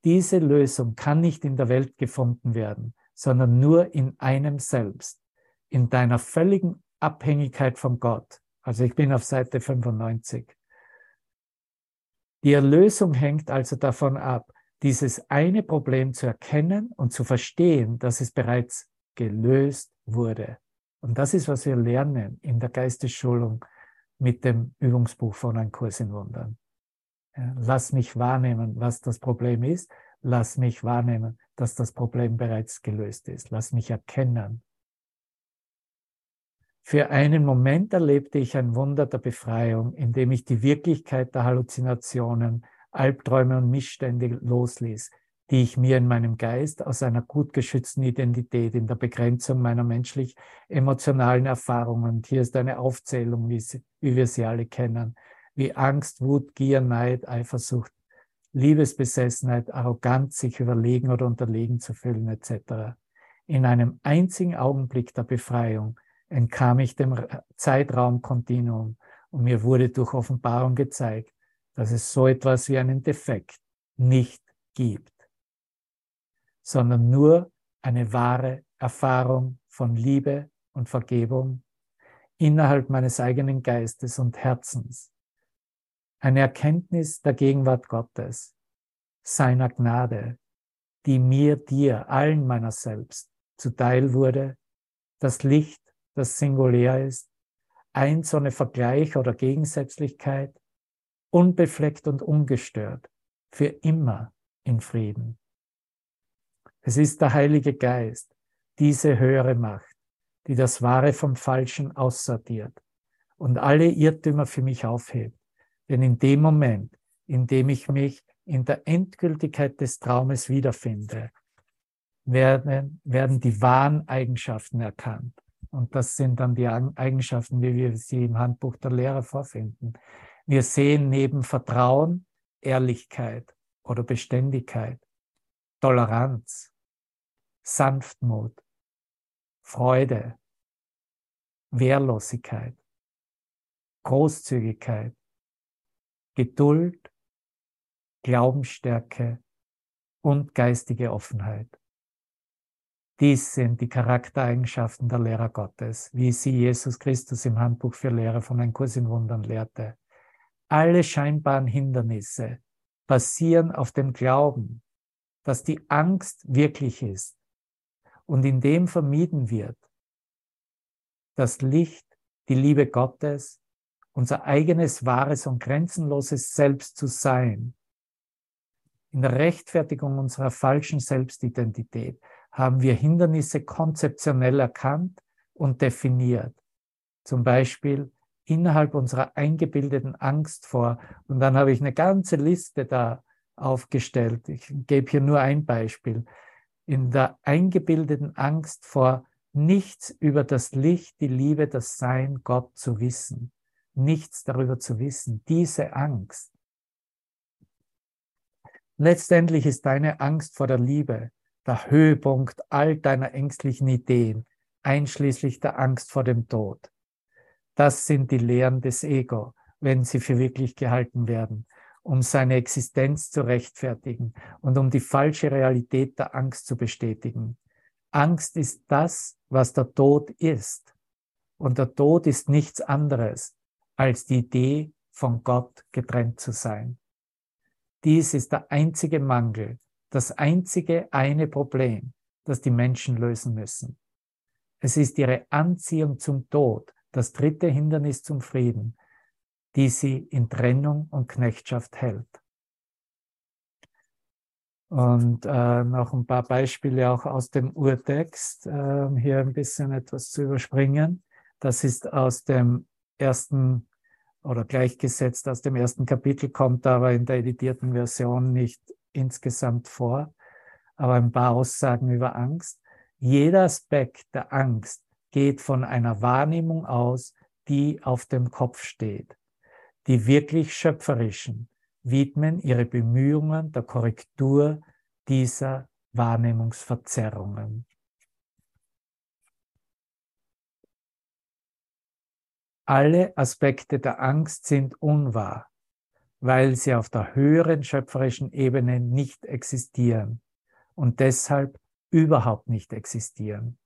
Speaker 1: Diese Lösung kann nicht in der Welt gefunden werden, sondern nur in einem selbst, in deiner völligen Abhängigkeit von Gott. Also ich bin auf Seite 95. Die Erlösung hängt also davon ab, dieses eine Problem zu erkennen und zu verstehen, dass es bereits gelöst wurde. Und das ist, was wir lernen in der Geistesschulung mit dem Übungsbuch von Ein Kurs in Wundern. Lass mich wahrnehmen, was das Problem ist. Lass mich wahrnehmen, dass das Problem bereits gelöst ist. Lass mich erkennen. Für einen Moment erlebte ich ein Wunder der Befreiung, indem ich die Wirklichkeit der Halluzinationen, Albträume und Missstände losließ, die ich mir in meinem Geist aus einer gut geschützten Identität in der Begrenzung meiner menschlich-emotionalen Erfahrungen, und hier ist eine Aufzählung, wie, sie, wie wir sie alle kennen, wie Angst, Wut, Gier, Neid, Eifersucht, Liebesbesessenheit, Arroganz, sich überlegen oder unterlegen zu fühlen, etc. In einem einzigen Augenblick der Befreiung entkam ich dem Zeitraumkontinuum und mir wurde durch Offenbarung gezeigt, dass es so etwas wie einen Defekt nicht gibt, sondern nur eine wahre Erfahrung von Liebe und Vergebung innerhalb meines eigenen Geistes und Herzens. Eine Erkenntnis der Gegenwart Gottes, seiner Gnade, die mir, dir, allen meiner selbst zuteil wurde, das Licht das singulär ist, eins ohne Vergleich oder Gegensätzlichkeit, unbefleckt und ungestört, für immer in Frieden. Es ist der Heilige Geist, diese höhere Macht, die das Wahre vom Falschen aussortiert und alle Irrtümer für mich aufhebt. Denn in dem Moment, in dem ich mich in der Endgültigkeit des Traumes wiederfinde, werden, werden die wahren Eigenschaften erkannt. Und das sind dann die Eigenschaften, wie wir sie im Handbuch der Lehre vorfinden. Wir sehen neben Vertrauen Ehrlichkeit oder Beständigkeit, Toleranz, Sanftmut, Freude, Wehrlosigkeit, Großzügigkeit, Geduld, Glaubensstärke und geistige Offenheit. Dies sind die Charaktereigenschaften der Lehrer Gottes, wie sie Jesus Christus im Handbuch für Lehrer von Ein Kurs in Wundern lehrte. Alle scheinbaren Hindernisse basieren auf dem Glauben, dass die Angst wirklich ist und in dem vermieden wird, das Licht, die Liebe Gottes, unser eigenes wahres und grenzenloses Selbst zu sein, in der Rechtfertigung unserer falschen Selbstidentität, haben wir Hindernisse konzeptionell erkannt und definiert. Zum Beispiel innerhalb unserer eingebildeten Angst vor. Und dann habe ich eine ganze Liste da aufgestellt. Ich gebe hier nur ein Beispiel. In der eingebildeten Angst vor nichts über das Licht, die Liebe, das Sein, Gott zu wissen. Nichts darüber zu wissen. Diese Angst. Letztendlich ist deine Angst vor der Liebe der Höhepunkt all deiner ängstlichen Ideen, einschließlich der Angst vor dem Tod. Das sind die Lehren des Ego, wenn sie für wirklich gehalten werden, um seine Existenz zu rechtfertigen und um die falsche Realität der Angst zu bestätigen. Angst ist das, was der Tod ist. Und der Tod ist nichts anderes als die Idee, von Gott getrennt zu sein. Dies ist der einzige Mangel, das einzige eine Problem, das die Menschen lösen müssen. Es ist ihre Anziehung zum Tod, das dritte Hindernis zum Frieden, die sie in Trennung und Knechtschaft hält. Und äh, noch ein paar Beispiele auch aus dem Urtext, äh, hier ein bisschen etwas zu überspringen. Das ist aus dem ersten oder gleichgesetzt aus dem ersten Kapitel, kommt aber in der editierten Version nicht insgesamt vor, aber ein paar Aussagen über Angst. Jeder Aspekt der Angst geht von einer Wahrnehmung aus, die auf dem Kopf steht. Die wirklich Schöpferischen widmen ihre Bemühungen der Korrektur dieser Wahrnehmungsverzerrungen. Alle Aspekte der Angst sind unwahr weil sie auf der höheren schöpferischen Ebene nicht existieren und deshalb überhaupt nicht existieren.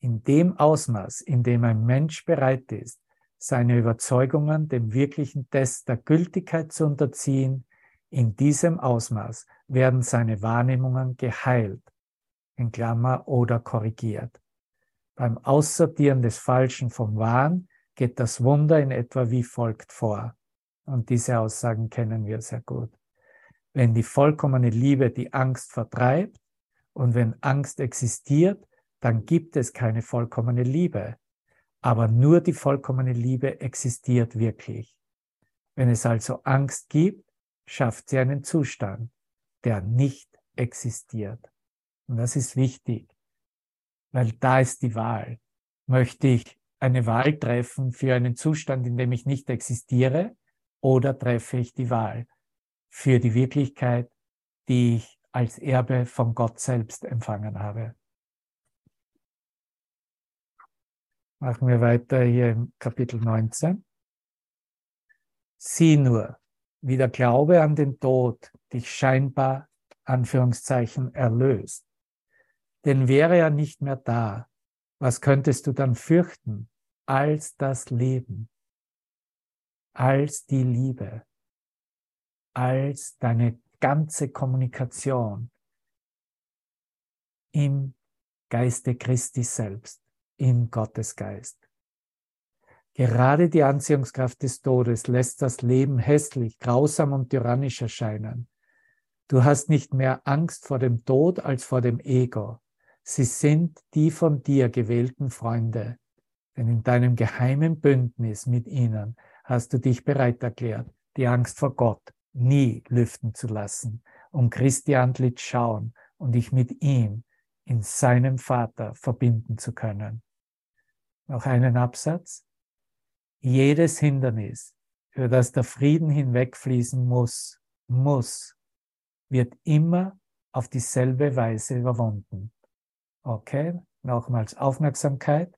Speaker 1: In dem Ausmaß, in dem ein Mensch bereit ist, seine Überzeugungen dem wirklichen Test der Gültigkeit zu unterziehen, in diesem Ausmaß werden seine Wahrnehmungen geheilt, in Klammer oder korrigiert. Beim Aussortieren des Falschen vom Wahren geht das Wunder in etwa wie folgt vor. Und diese Aussagen kennen wir sehr gut. Wenn die vollkommene Liebe die Angst vertreibt und wenn Angst existiert, dann gibt es keine vollkommene Liebe. Aber nur die vollkommene Liebe existiert wirklich. Wenn es also Angst gibt, schafft sie einen Zustand, der nicht existiert. Und das ist wichtig, weil da ist die Wahl. Möchte ich eine Wahl treffen für einen Zustand, in dem ich nicht existiere, oder treffe ich die Wahl für die Wirklichkeit, die ich als Erbe von Gott selbst empfangen habe? Machen wir weiter hier im Kapitel 19. Sieh nur, wie der Glaube an den Tod dich scheinbar, Anführungszeichen, erlöst. Denn wäre er nicht mehr da, was könntest du dann fürchten als das Leben, als die Liebe, als deine ganze Kommunikation im Geiste Christi selbst, im Gottesgeist. Gerade die Anziehungskraft des Todes lässt das Leben hässlich, grausam und tyrannisch erscheinen. Du hast nicht mehr Angst vor dem Tod als vor dem Ego. Sie sind die von dir gewählten Freunde. Denn in deinem geheimen Bündnis mit ihnen hast du dich bereit erklärt, die Angst vor Gott nie lüften zu lassen, um Christi Antlitz schauen und dich mit ihm in seinem Vater verbinden zu können. Noch einen Absatz jedes Hindernis, für das der Frieden hinwegfließen muss, muss, wird immer auf dieselbe Weise überwunden. Okay, nochmals Aufmerksamkeit.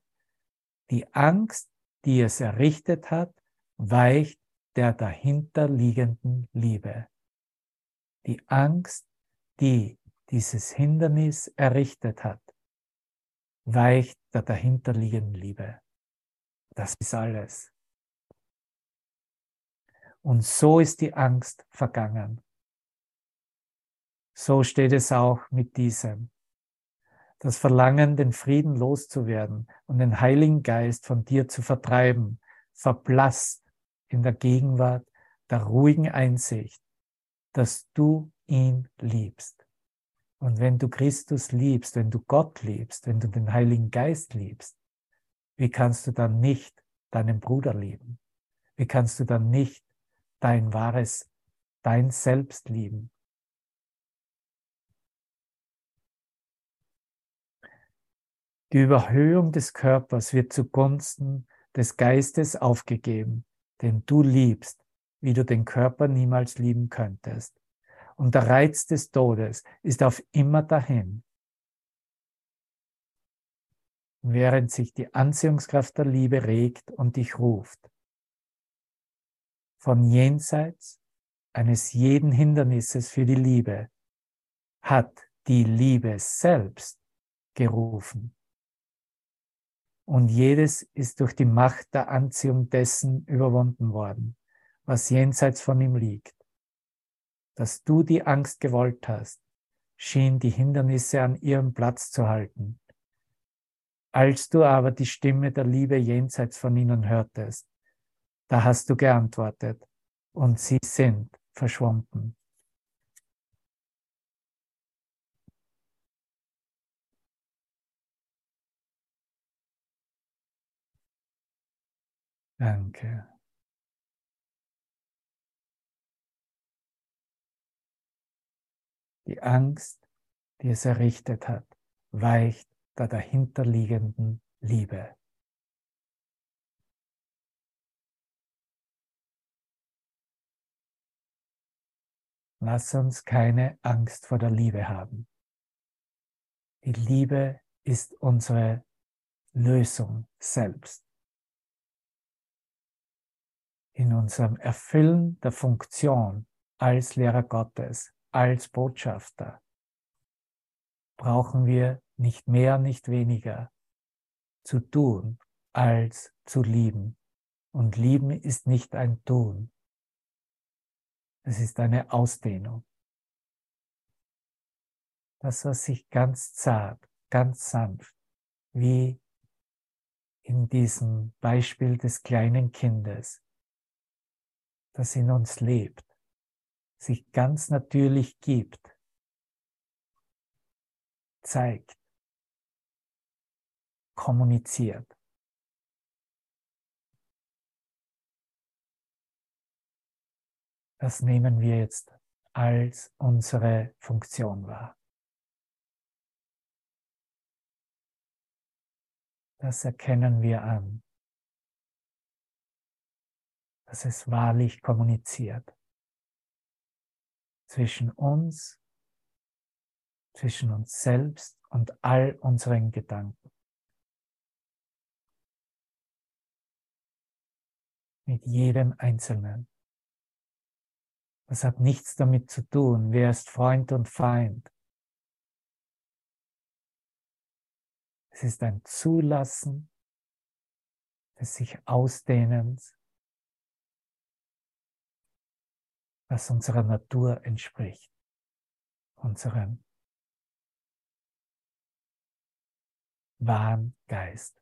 Speaker 1: Die Angst, die es errichtet hat, weicht der dahinterliegenden Liebe. Die Angst, die dieses Hindernis errichtet hat, weicht der dahinterliegenden Liebe. Das ist alles. Und so ist die Angst vergangen. So steht es auch mit diesem. Das Verlangen, den Frieden loszuwerden und den Heiligen Geist von dir zu vertreiben, verblasst in der Gegenwart der ruhigen Einsicht, dass du ihn liebst. Und wenn du Christus liebst, wenn du Gott liebst, wenn du den Heiligen Geist liebst, wie kannst du dann nicht deinen Bruder lieben? Wie kannst du dann nicht dein wahres, dein Selbst lieben? Die Überhöhung des Körpers wird zugunsten des Geistes aufgegeben, den du liebst, wie du den Körper niemals lieben könntest. Und der Reiz des Todes ist auf immer dahin, während sich die Anziehungskraft der Liebe regt und dich ruft. Von jenseits eines jeden Hindernisses für die Liebe hat die Liebe selbst gerufen. Und jedes ist durch die Macht der Anziehung dessen überwunden worden, was jenseits von ihm liegt. Dass du die Angst gewollt hast, schien die Hindernisse an ihrem Platz zu halten als du aber die Stimme der Liebe jenseits von ihnen hörtest, da hast du geantwortet und sie sind verschwunden. Danke. Die Angst, die es errichtet hat, weicht der dahinterliegenden Liebe. Lass uns keine Angst vor der Liebe haben. Die Liebe ist unsere Lösung selbst. in unserem Erfüllen der Funktion als Lehrer Gottes, als Botschafter, brauchen wir nicht mehr, nicht weniger zu tun, als zu lieben. Und lieben ist nicht ein Tun. Es ist eine Ausdehnung. Das, was sich ganz zart, ganz sanft, wie in diesem Beispiel des kleinen Kindes, das in uns lebt, sich ganz natürlich gibt, zeigt, kommuniziert. Das nehmen wir jetzt als unsere Funktion wahr. Das erkennen wir an, dass es wahrlich kommuniziert zwischen uns, zwischen uns selbst und all unseren Gedanken. Mit jedem Einzelnen. Das hat nichts damit zu tun, wer ist Freund und Feind. Es ist ein Zulassen des sich Ausdehnens, was unserer Natur entspricht, unserem wahren Geist.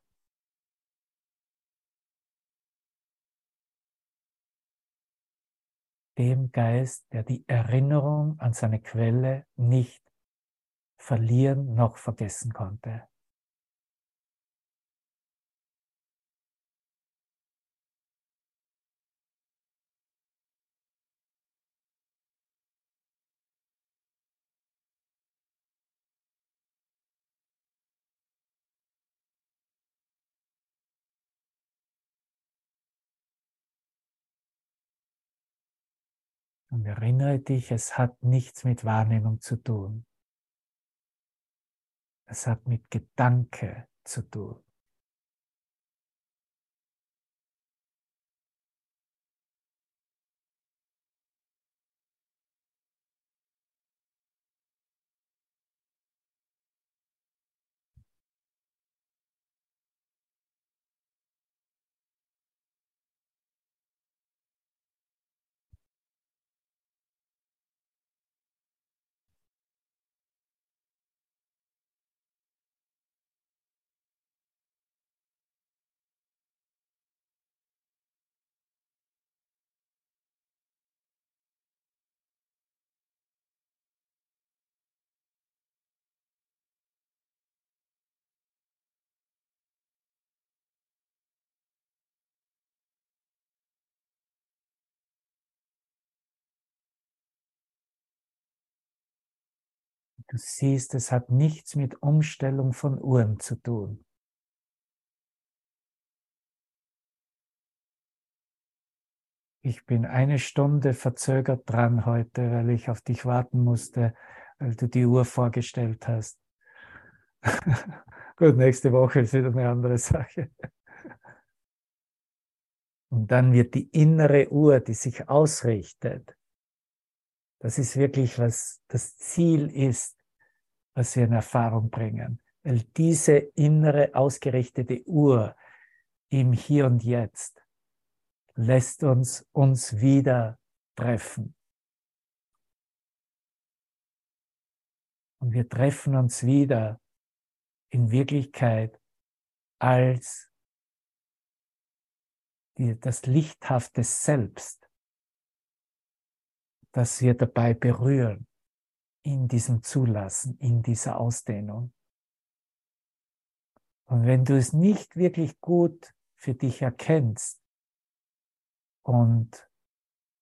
Speaker 1: dem Geist, der die Erinnerung an seine Quelle nicht verlieren noch vergessen konnte. Und erinnere dich, es hat nichts mit Wahrnehmung zu tun. Es hat mit Gedanke zu tun. Du siehst, es hat nichts mit Umstellung von Uhren zu tun. Ich bin eine Stunde verzögert dran heute, weil ich auf dich warten musste, weil du die Uhr vorgestellt hast. Gut, nächste Woche ist wieder eine andere Sache. Und dann wird die innere Uhr, die sich ausrichtet, das ist wirklich, was das Ziel ist, was wir in Erfahrung bringen. Weil diese innere ausgerichtete Uhr im Hier und Jetzt lässt uns uns wieder treffen. Und wir treffen uns wieder in Wirklichkeit als die, das lichthafte Selbst, das wir dabei berühren in diesem Zulassen, in dieser Ausdehnung. Und wenn du es nicht wirklich gut für dich erkennst und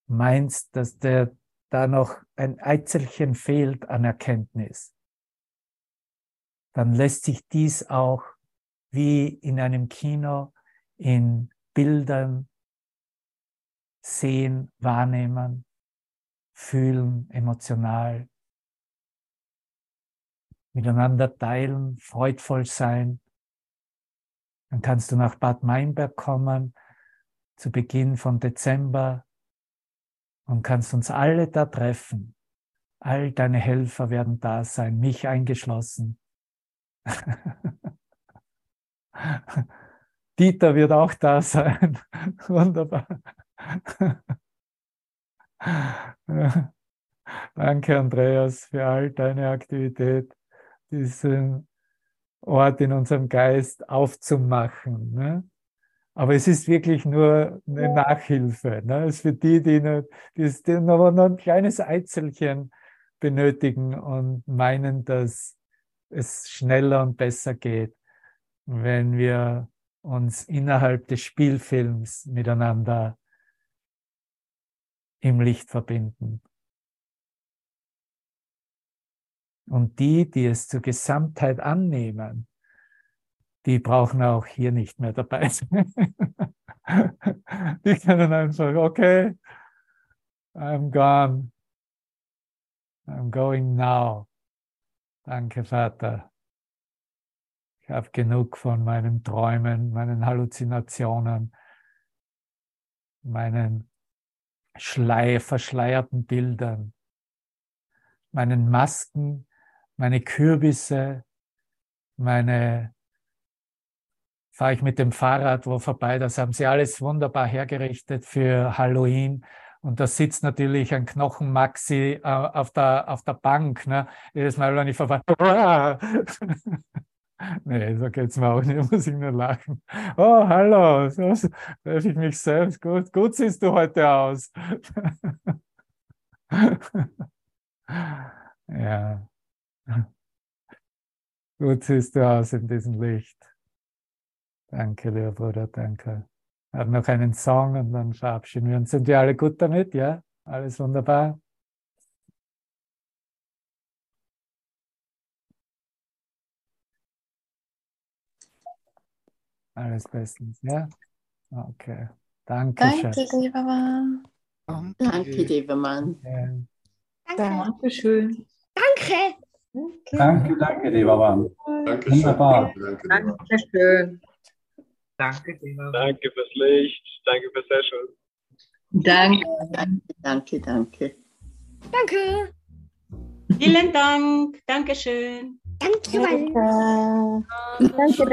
Speaker 1: meinst, dass der, da noch ein Eizelchen fehlt an Erkenntnis, dann lässt sich dies auch wie in einem Kino in Bildern sehen, wahrnehmen, fühlen, emotional miteinander teilen, freudvoll sein. Dann kannst du nach Bad Meinberg kommen zu Beginn von Dezember und kannst uns alle da treffen. All deine Helfer werden da sein, mich eingeschlossen. Dieter wird auch da sein. Wunderbar. Danke, Andreas, für all deine Aktivität, diesen Ort in unserem Geist aufzumachen. Ne? Aber es ist wirklich nur eine Nachhilfe. Ne? Es ist für die, die, nicht, die, die noch ein kleines Eizelchen benötigen und meinen, dass es schneller und besser geht, wenn wir uns innerhalb des Spielfilms miteinander im Licht verbinden. Und die, die es zur Gesamtheit annehmen, die brauchen auch hier nicht mehr dabei sein. die können einfach, okay, I'm gone. I'm going now. Danke, Vater. Ich habe genug von meinen Träumen, meinen Halluzinationen, meinen Schlei verschleierten Bildern, meinen Masken, meine Kürbisse, meine fahre ich mit dem Fahrrad wo vorbei. Das haben sie alles wunderbar hergerichtet für Halloween. Und da sitzt natürlich ein Knochenmaxi äh, auf, der, auf der Bank. Ne? Jedes Mal, wenn ich vorbei. nee, so geht es mir auch nicht, muss ich nur lachen. Oh, hallo, so treffe ich mich selbst. Gut, gut siehst du heute aus. ja. Gut siehst du aus in diesem Licht. Danke, lieber Bruder, danke. Wir haben noch einen Song und dann verabschieden wir uns. Sind wir alle gut damit? Ja? Alles wunderbar? Alles bestens, ja? Okay. Danke.
Speaker 4: Danke, lieber Mann.
Speaker 2: Danke, lieber Mann.
Speaker 1: Ja.
Speaker 2: Danke schön.
Speaker 4: Danke.
Speaker 5: Danke, danke, lieber Mann.
Speaker 6: Danke
Speaker 5: Wunderbar.
Speaker 6: Danke,
Speaker 2: Danke schön.
Speaker 3: Danke, Deva.
Speaker 7: Danke fürs Licht, danke fürs Session.
Speaker 2: Danke.
Speaker 8: Danke, danke, danke.
Speaker 4: Danke.
Speaker 9: Vielen Dank. Dankeschön.
Speaker 4: Danke.
Speaker 8: Danke.
Speaker 2: Danke.